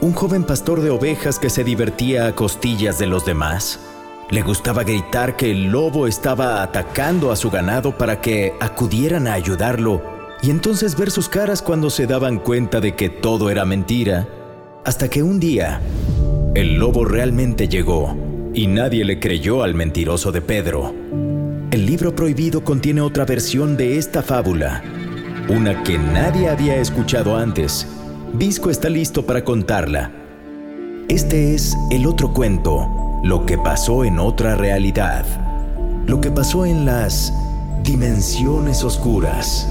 Un joven pastor de ovejas que se divertía a costillas de los demás. Le gustaba gritar que el lobo estaba atacando a su ganado para que acudieran a ayudarlo y entonces ver sus caras cuando se daban cuenta de que todo era mentira. Hasta que un día, el lobo realmente llegó y nadie le creyó al mentiroso de Pedro. El libro prohibido contiene otra versión de esta fábula una que nadie había escuchado antes. Visco está listo para contarla. Este es el otro cuento, lo que pasó en otra realidad, lo que pasó en las dimensiones oscuras.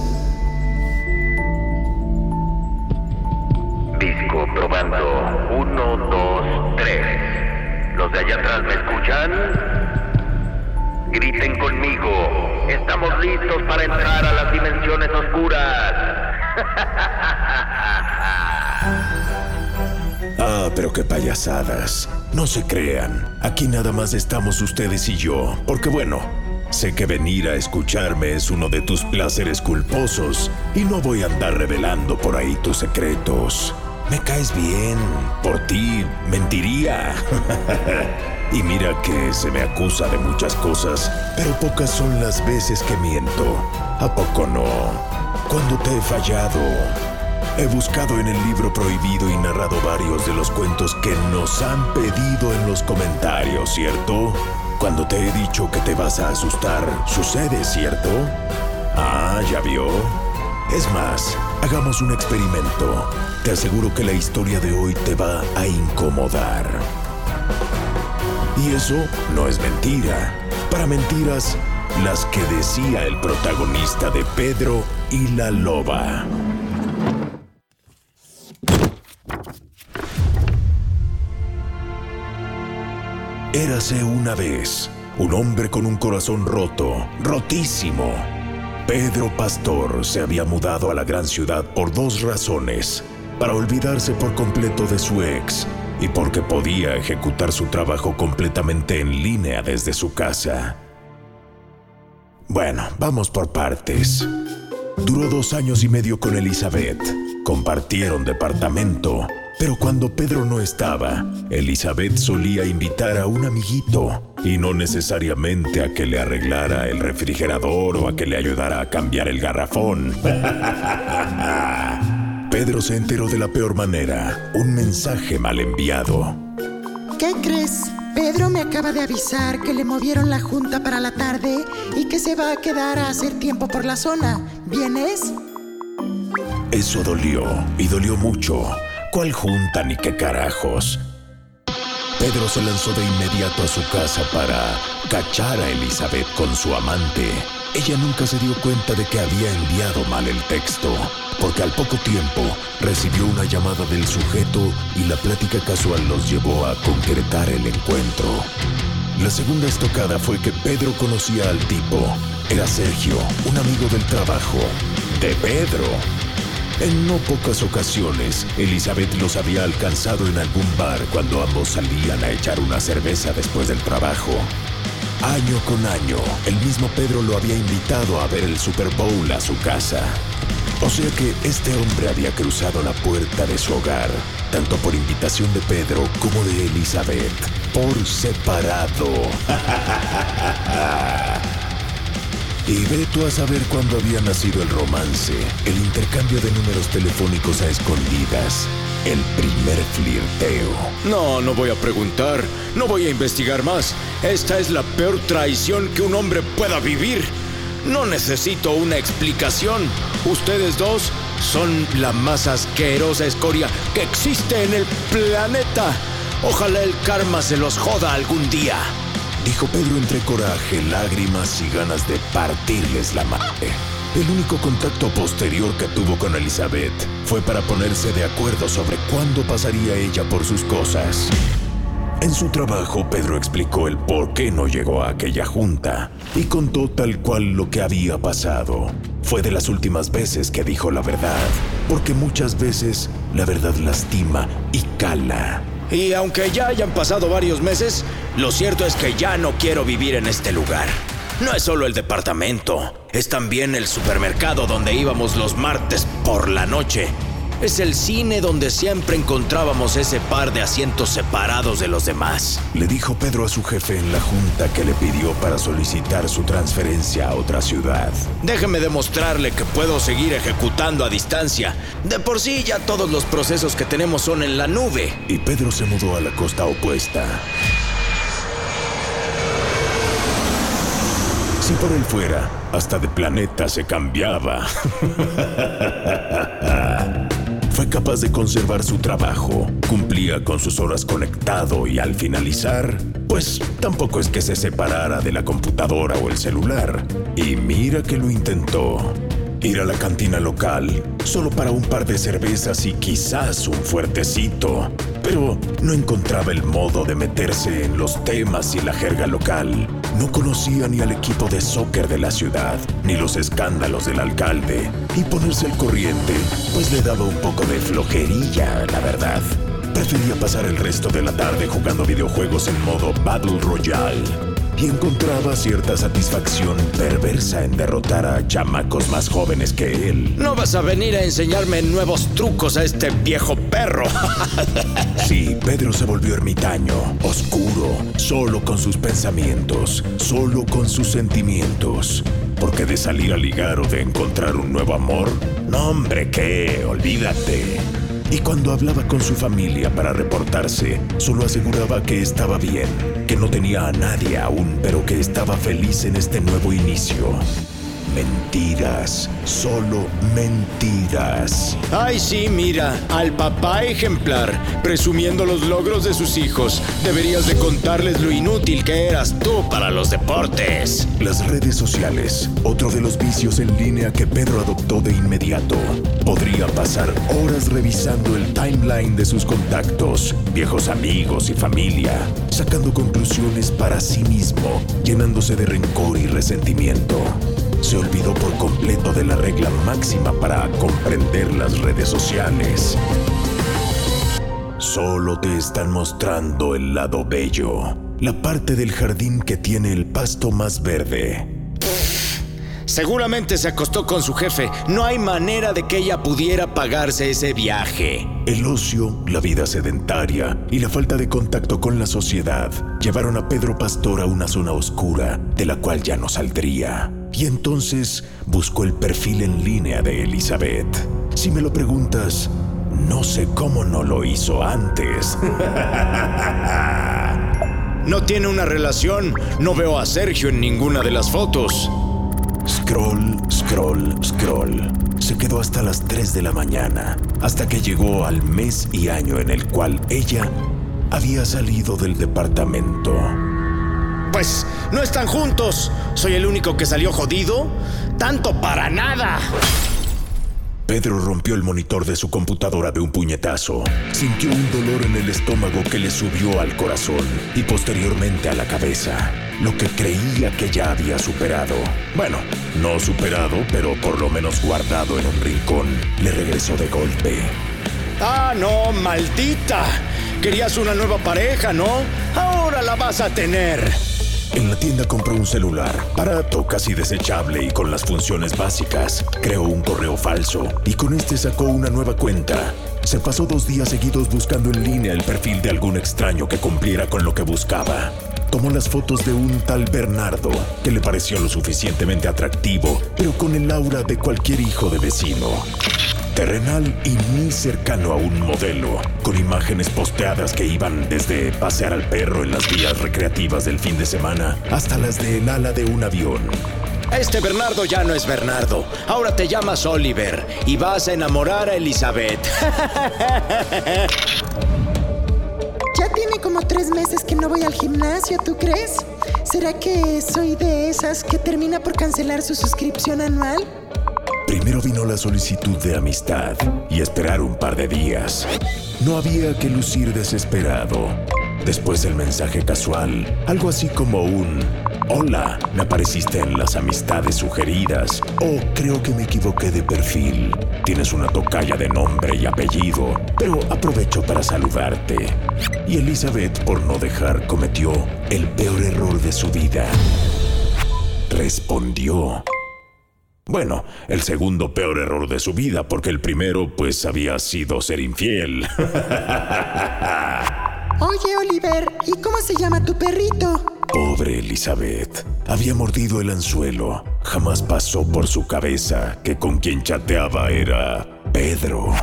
Disco probando. Uno, dos, tres. ¿Los de allá atrás me escuchan? Griten conmigo. Estamos listos para entrar a las dimensiones oscuras. Ah, pero qué payasadas. No se crean. Aquí nada más estamos ustedes y yo. Porque bueno, sé que venir a escucharme es uno de tus placeres culposos y no voy a andar revelando por ahí tus secretos. Me caes bien. Por ti mentiría. y mira que se me acusa de muchas cosas, pero pocas son las veces que miento. ¿A poco no? Cuando te he fallado. He buscado en el libro prohibido y narrado varios de los cuentos que nos han pedido en los comentarios, ¿cierto? Cuando te he dicho que te vas a asustar, sucede, ¿cierto? Ah, ¿ya vio? Es más, hagamos un experimento. Te aseguro que la historia de hoy te va a incomodar. Y eso no es mentira. Para mentiras, las que decía el protagonista de Pedro y la loba. Érase una vez un hombre con un corazón roto, rotísimo. Pedro Pastor se había mudado a la gran ciudad por dos razones. Para olvidarse por completo de su ex y porque podía ejecutar su trabajo completamente en línea desde su casa. Bueno, vamos por partes. Duró dos años y medio con Elizabeth. Compartieron departamento pero cuando Pedro no estaba, Elizabeth solía invitar a un amiguito, y no necesariamente a que le arreglara el refrigerador o a que le ayudara a cambiar el garrafón. Pedro se enteró de la peor manera, un mensaje mal enviado. ¿Qué crees? Pedro me acaba de avisar que le movieron la junta para la tarde y que se va a quedar a hacer tiempo por la zona. ¿Vienes? Eso dolió, y dolió mucho. ¿Cuál junta ni qué carajos? Pedro se lanzó de inmediato a su casa para cachar a Elizabeth con su amante. Ella nunca se dio cuenta de que había enviado mal el texto, porque al poco tiempo recibió una llamada del sujeto y la plática casual los llevó a concretar el encuentro. La segunda estocada fue que Pedro conocía al tipo. Era Sergio, un amigo del trabajo. De Pedro. En no pocas ocasiones, Elizabeth los había alcanzado en algún bar cuando ambos salían a echar una cerveza después del trabajo. Año con año, el mismo Pedro lo había invitado a ver el Super Bowl a su casa. O sea que este hombre había cruzado la puerta de su hogar, tanto por invitación de Pedro como de Elizabeth, por separado. Y ve tú a saber cuándo había nacido el romance, el intercambio de números telefónicos a escondidas, el primer flirteo. No, no voy a preguntar, no voy a investigar más. Esta es la peor traición que un hombre pueda vivir. No necesito una explicación. Ustedes dos son la más asquerosa escoria que existe en el planeta. Ojalá el karma se los joda algún día. Dijo Pedro entre coraje, lágrimas y ganas de partirles la madre. El único contacto posterior que tuvo con Elizabeth fue para ponerse de acuerdo sobre cuándo pasaría ella por sus cosas. En su trabajo, Pedro explicó el por qué no llegó a aquella junta y contó tal cual lo que había pasado. Fue de las últimas veces que dijo la verdad, porque muchas veces la verdad lastima y cala. Y aunque ya hayan pasado varios meses, lo cierto es que ya no quiero vivir en este lugar. No es solo el departamento, es también el supermercado donde íbamos los martes por la noche. Es el cine donde siempre encontrábamos ese par de asientos separados de los demás. Le dijo Pedro a su jefe en la junta que le pidió para solicitar su transferencia a otra ciudad. Déjeme demostrarle que puedo seguir ejecutando a distancia. De por sí ya todos los procesos que tenemos son en la nube. Y Pedro se mudó a la costa opuesta. Si por él fuera, hasta de planeta se cambiaba. Fue capaz de conservar su trabajo, cumplía con sus horas conectado y al finalizar, pues tampoco es que se separara de la computadora o el celular. Y mira que lo intentó. Ir a la cantina local, solo para un par de cervezas y quizás un fuertecito. Pero no encontraba el modo de meterse en los temas y la jerga local. No conocía ni al equipo de soccer de la ciudad, ni los escándalos del alcalde. Y ponerse al corriente, pues le daba un poco de flojerilla, la verdad. Prefería pasar el resto de la tarde jugando videojuegos en modo Battle Royale y encontraba cierta satisfacción perversa en derrotar a chamacos más jóvenes que él. No vas a venir a enseñarme nuevos trucos a este viejo perro. sí, Pedro se volvió ermitaño, oscuro, solo con sus pensamientos, solo con sus sentimientos. Porque de salir a ligar o de encontrar un nuevo amor, no hombre, ¿qué? Olvídate. Y cuando hablaba con su familia para reportarse, solo aseguraba que estaba bien, que no tenía a nadie aún, pero que estaba feliz en este nuevo inicio. Mentiras, solo mentiras. Ay, sí, mira, al papá ejemplar, presumiendo los logros de sus hijos. Deberías de contarles lo inútil que eras tú para los deportes. Las redes sociales, otro de los vicios en línea que Pedro adoptó de inmediato. Podría pasar horas revisando el timeline de sus contactos, viejos amigos y familia, sacando conclusiones para sí mismo, llenándose de rencor y resentimiento se olvidó por completo de la regla máxima para comprender las redes sociales. Solo te están mostrando el lado bello, la parte del jardín que tiene el pasto más verde. Seguramente se acostó con su jefe. No hay manera de que ella pudiera pagarse ese viaje. El ocio, la vida sedentaria y la falta de contacto con la sociedad llevaron a Pedro Pastor a una zona oscura de la cual ya no saldría. Y entonces buscó el perfil en línea de Elizabeth. Si me lo preguntas, no sé cómo no lo hizo antes. No tiene una relación. No veo a Sergio en ninguna de las fotos. Scroll, scroll, scroll. Se quedó hasta las 3 de la mañana, hasta que llegó al mes y año en el cual ella había salido del departamento. Pues no están juntos. ¿Soy el único que salió jodido? Tanto para nada. Pedro rompió el monitor de su computadora de un puñetazo. Sintió un dolor en el estómago que le subió al corazón y posteriormente a la cabeza, lo que creía que ya había superado. Bueno, no superado, pero por lo menos guardado en un rincón, le regresó de golpe. Ah, no, maldita. Querías una nueva pareja, ¿no? Ahora la vas a tener. En la tienda compró un celular, barato, casi desechable y con las funciones básicas. Creó un correo falso y con este sacó una nueva cuenta. Se pasó dos días seguidos buscando en línea el perfil de algún extraño que cumpliera con lo que buscaba. tomó las fotos de un tal Bernardo, que le pareció lo suficientemente atractivo, pero con el aura de cualquier hijo de vecino. Terrenal y muy cercano a un modelo, con imágenes posteadas que iban desde pasear al perro en las vías recreativas del fin de semana hasta las del ala de un avión. Este Bernardo ya no es Bernardo. Ahora te llamas Oliver y vas a enamorar a Elizabeth. Ya tiene como tres meses que no voy al gimnasio, ¿tú crees? ¿Será que soy de esas que termina por cancelar su suscripción anual? Primero vino la solicitud de amistad y esperar un par de días. No había que lucir desesperado. Después el mensaje casual, algo así como un Hola, me apareciste en las amistades sugeridas. O creo que me equivoqué de perfil. Tienes una tocalla de nombre y apellido, pero aprovecho para saludarte. Y Elizabeth, por no dejar, cometió el peor error de su vida. Respondió. Bueno, el segundo peor error de su vida, porque el primero pues había sido ser infiel. Oye, Oliver, ¿y cómo se llama tu perrito? Pobre Elizabeth. Había mordido el anzuelo. Jamás pasó por su cabeza que con quien chateaba era Pedro.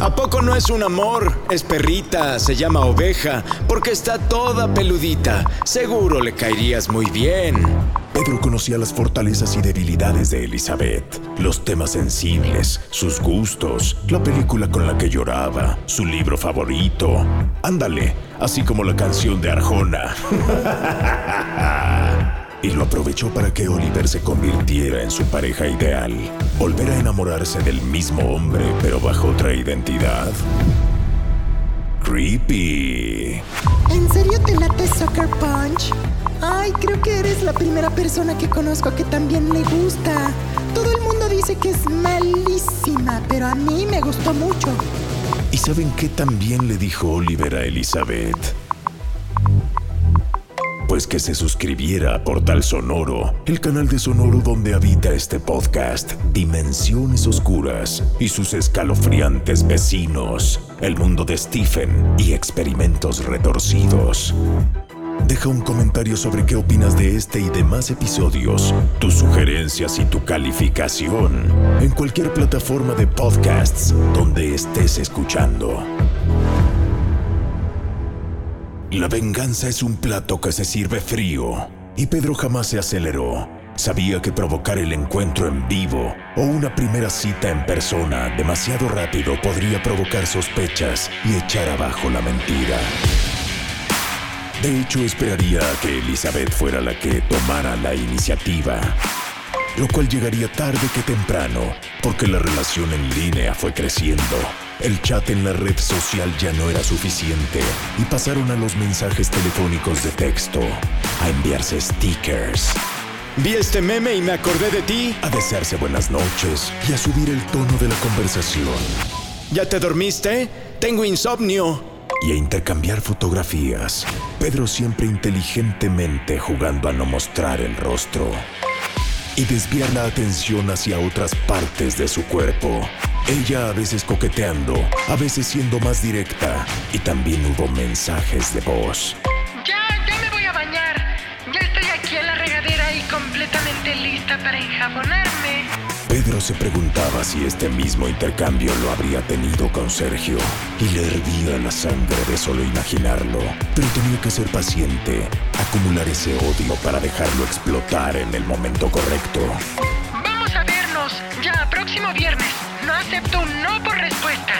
¿A poco no es un amor? Es perrita, se llama oveja, porque está toda peludita. Seguro le caerías muy bien. Pedro conocía las fortalezas y debilidades de Elizabeth, los temas sensibles, sus gustos, la película con la que lloraba, su libro favorito. Ándale, así como la canción de Arjona. y lo aprovechó para que Oliver se convirtiera en su pareja ideal, volver a enamorarse del mismo hombre pero bajo otra identidad. Creepy. ¿En serio te late Soccer Punch? Ay, creo que eres la primera persona que conozco que también le gusta. Todo el mundo dice que es malísima, pero a mí me gustó mucho. ¿Y saben qué también le dijo Oliver a Elizabeth? Pues que se suscribiera a Portal Sonoro, el canal de Sonoro donde habita este podcast, Dimensiones Oscuras y sus escalofriantes vecinos, el mundo de Stephen y experimentos retorcidos. Deja un comentario sobre qué opinas de este y demás episodios, tus sugerencias y tu calificación en cualquier plataforma de podcasts donde estés escuchando. La venganza es un plato que se sirve frío y Pedro jamás se aceleró. Sabía que provocar el encuentro en vivo o una primera cita en persona demasiado rápido podría provocar sospechas y echar abajo la mentira. De hecho, esperaría que Elizabeth fuera la que tomara la iniciativa, lo cual llegaría tarde que temprano, porque la relación en línea fue creciendo. El chat en la red social ya no era suficiente y pasaron a los mensajes telefónicos de texto, a enviarse stickers, Vi este meme y me acordé de ti. a desearse buenas noches y a subir el tono de la conversación ¿Ya te dormiste? Tengo insomnio. y a intercambiar fotografías. Pedro siempre inteligentemente jugando a no mostrar el rostro y desviar la atención hacia otras partes de su cuerpo. Ella a veces coqueteando, a veces siendo más directa y también hubo mensajes de voz. Ya, ya me voy a bañar. Ya estoy aquí en la regadera y completamente lista para enjabonarme. Pedro se preguntaba si este mismo intercambio lo habría tenido con Sergio y le hervía la sangre de solo imaginarlo, pero tenía que ser paciente, acumular ese odio para dejarlo explotar en el momento correcto. Vamos a vernos ya próximo viernes. No acepto un no por respuesta.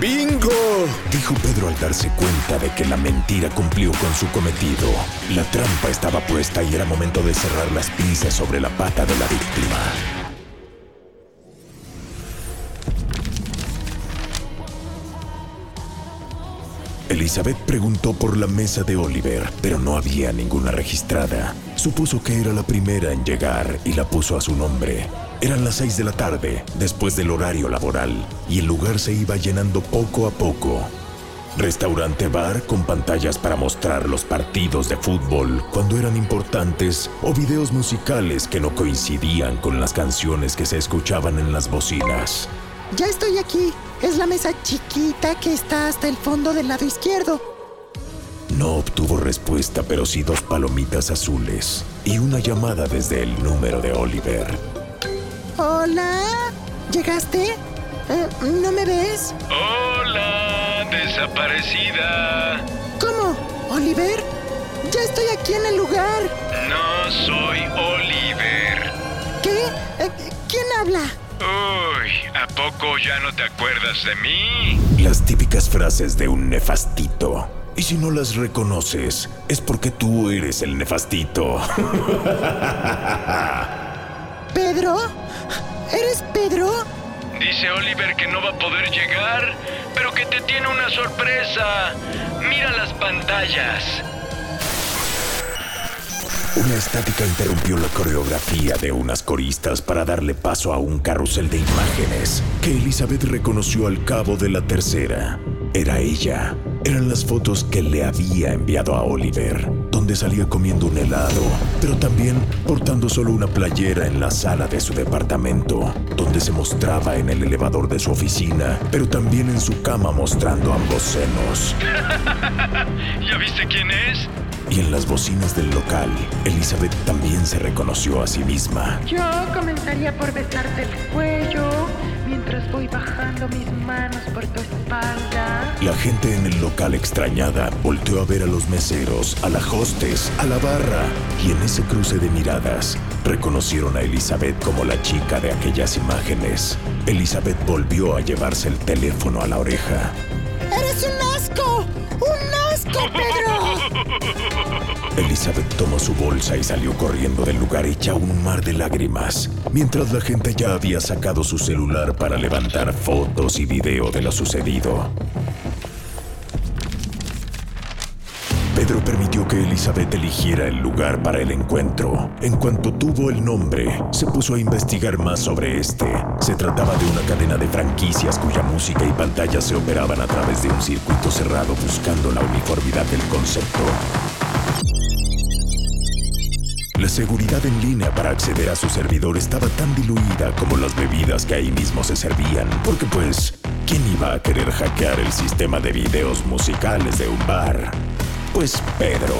¡Bingo! Dijo Pedro al darse cuenta de que la mentira cumplió con su cometido. La trampa estaba puesta y era momento de cerrar las pinzas sobre la pata de la víctima. Elizabeth preguntó por la mesa de Oliver, pero no había ninguna registrada. Supuso que era la primera en llegar y la puso a su nombre. Eran las seis de la tarde, después del horario laboral, y el lugar se iba llenando poco a poco. Restaurante bar con pantallas para mostrar los partidos de fútbol cuando eran importantes o videos musicales que no coincidían con las canciones que se escuchaban en las bocinas. Ya estoy aquí. Es la mesa chiquita que está hasta el fondo del lado izquierdo. No obtuvo respuesta, pero sí dos palomitas azules y una llamada desde el número de Oliver. Hola, ¿llegaste? Eh, ¿No me ves? Hola, desaparecida. ¿Cómo? ¿Oliver? Ya estoy aquí en el lugar. No soy Oliver. ¿Qué? Eh, ¿Quién habla? Uy, ¿a poco ya no te acuerdas de mí? Las típicas frases de un nefastito. Y si no las reconoces, es porque tú eres el nefastito. ¿Pedro? ¿Eres Pedro? Dice Oliver que no va a poder llegar, pero que te tiene una sorpresa. Mira las pantallas. Una estática interrumpió la coreografía de unas coristas para darle paso a un carrusel de imágenes que Elizabeth reconoció al cabo de la tercera. Era ella. Eran las fotos que le había enviado a Oliver, donde salía comiendo un helado, pero también portando solo una playera en la sala de su departamento, donde se mostraba en el elevador de su oficina, pero también en su cama mostrando ambos senos. ¿Ya viste quién es? Y en las bocinas del local, Elizabeth también se reconoció a sí misma. Yo comenzaría por besarte el cuello mientras voy bajando mis manos por tu espalda. La gente en el local extrañada volteó a ver a los meseros, a la hostes, a la barra, y en ese cruce de miradas reconocieron a Elizabeth como la chica de aquellas imágenes. Elizabeth volvió a llevarse el teléfono a la oreja. ¡Eres un asco! ¡Un asco, Pedro! Elizabeth tomó su bolsa y salió corriendo del lugar hecha un mar de lágrimas, mientras la gente ya había sacado su celular para levantar fotos y video de lo sucedido. Pedro permitió que Elizabeth eligiera el lugar para el encuentro. En cuanto tuvo el nombre, se puso a investigar más sobre este. Se trataba de una cadena de franquicias cuya música y pantallas se operaban a través de un circuito cerrado buscando la uniformidad del concepto. La seguridad en línea para acceder a su servidor estaba tan diluida como las bebidas que ahí mismo se servían, porque pues, ¿quién iba a querer hackear el sistema de videos musicales de un bar? Pues Pedro.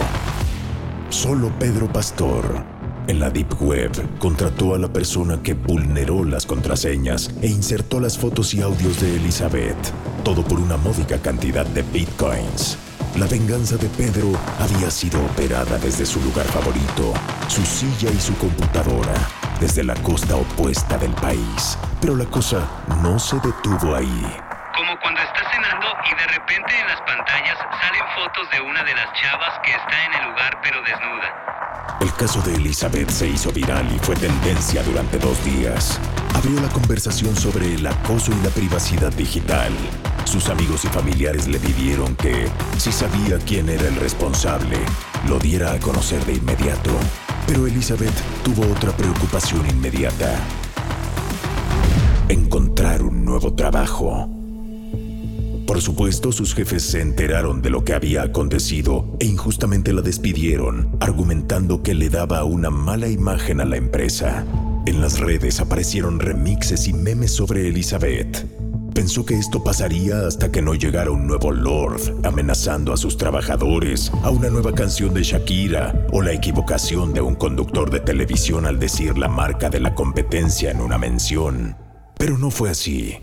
Solo Pedro Pastor. En la Deep Web contrató a la persona que vulneró las contraseñas e insertó las fotos y audios de Elizabeth, todo por una módica cantidad de bitcoins. La venganza de Pedro había sido operada desde su lugar favorito, su silla y su computadora, desde la costa opuesta del país. Pero la cosa no se detuvo ahí. Como cuando estás cenando y de repente en las pantallas salen fotos de una de las chavas que está en el lugar pero desnuda. El caso de Elizabeth se hizo viral y fue tendencia durante dos días. Abrió la conversación sobre el acoso y la privacidad digital. Sus amigos y familiares le pidieron que, si sabía quién era el responsable, lo diera a conocer de inmediato. Pero Elizabeth tuvo otra preocupación inmediata. Encontrar un nuevo trabajo. Por supuesto, sus jefes se enteraron de lo que había acontecido e injustamente la despidieron, argumentando que le daba una mala imagen a la empresa. En las redes aparecieron remixes y memes sobre Elizabeth. Pensó que esto pasaría hasta que no llegara un nuevo Lord amenazando a sus trabajadores, a una nueva canción de Shakira o la equivocación de un conductor de televisión al decir la marca de la competencia en una mención. Pero no fue así.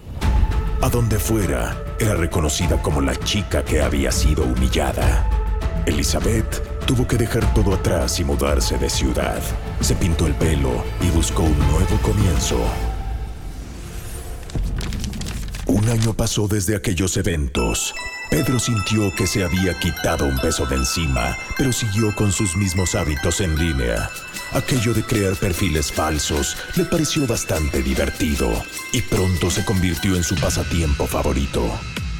A donde fuera, era reconocida como la chica que había sido humillada. Elizabeth tuvo que dejar todo atrás y mudarse de ciudad. Se pintó el pelo y buscó un nuevo comienzo. Un año pasó desde aquellos eventos. Pedro sintió que se había quitado un peso de encima, pero siguió con sus mismos hábitos en línea. Aquello de crear perfiles falsos le pareció bastante divertido y pronto se convirtió en su pasatiempo favorito.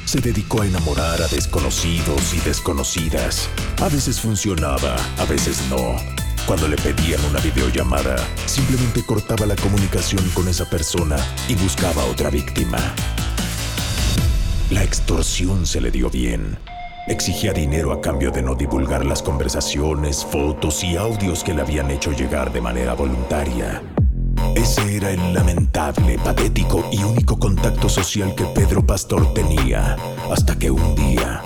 Se dedicó a enamorar a desconocidos y desconocidas. A veces funcionaba, a veces no. Cuando le pedían una videollamada, simplemente cortaba la comunicación con esa persona y buscaba otra víctima. La extorsión se le dio bien. Exigía dinero a cambio de no divulgar las conversaciones, fotos y audios que le habían hecho llegar de manera voluntaria. Ese era el lamentable, patético y único contacto social que Pedro Pastor tenía, hasta que un día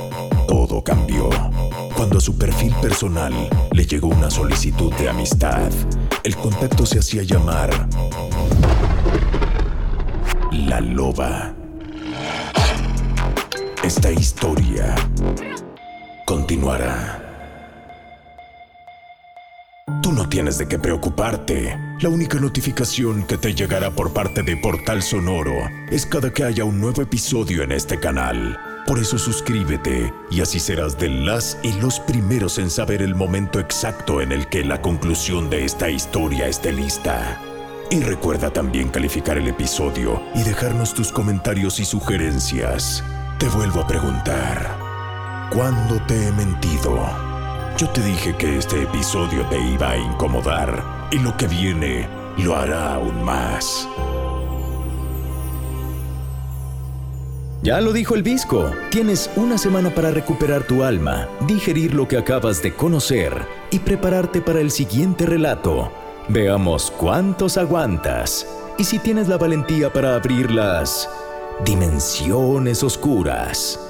todo cambió. cuando a su perfil personal le llegó una solicitud de amistad. El contacto se hacía llamar La Loba. Esta historia continuará. Tú no tienes de qué preocuparte. La única notificación que te llegará por parte de Portal Sonoro es cada que haya un nuevo episodio en este canal. Por eso suscríbete y así serás de las y los primeros en saber el momento exacto en el que la conclusión de esta historia esté lista. Y recuerda también calificar el episodio y dejarnos tus comentarios y sugerencias. Te vuelvo a preguntar, ¿cuándo te he mentido? Yo te dije que este episodio te iba a incomodar y lo que viene lo hará aún más. Ya lo dijo el Visco, tienes una semana para recuperar tu alma, digerir lo que acabas de conocer y prepararte para el siguiente relato. Veamos cuántos aguantas y si tienes la valentía para abrir las dimensiones oscuras.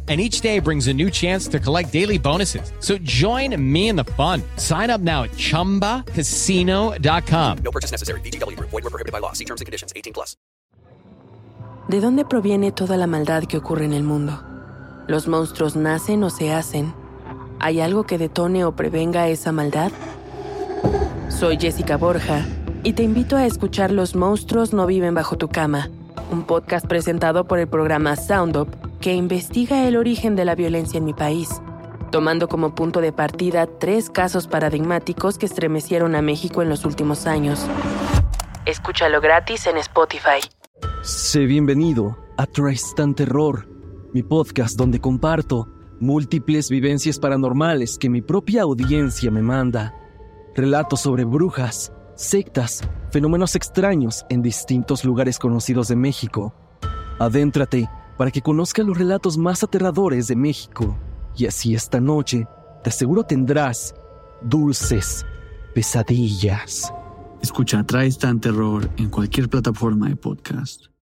and each day brings a new chance to collect daily bonuses. So join me in the fun. Sign up now at ChumbaCasino.com. No purchase necessary. VGW. Void were prohibited by law. See terms and conditions. 18 plus. ¿De dónde proviene toda la maldad que ocurre en el mundo? ¿Los monstruos nacen o se hacen? ¿Hay algo que detone o prevenga esa maldad? Soy Jessica Borja y te invito a escuchar Los monstruos no viven bajo tu cama, un podcast presentado por el programa Sound Up que investiga el origen de la violencia en mi país, tomando como punto de partida tres casos paradigmáticos que estremecieron a México en los últimos años. Escúchalo gratis en Spotify. Sé bienvenido a Tristan Terror, mi podcast donde comparto múltiples vivencias paranormales que mi propia audiencia me manda. Relatos sobre brujas, sectas, fenómenos extraños en distintos lugares conocidos de México. Adéntrate para que conozcas los relatos más aterradores de México. Y así esta noche, te aseguro tendrás dulces pesadillas. Escucha Tristan Terror en cualquier plataforma de podcast.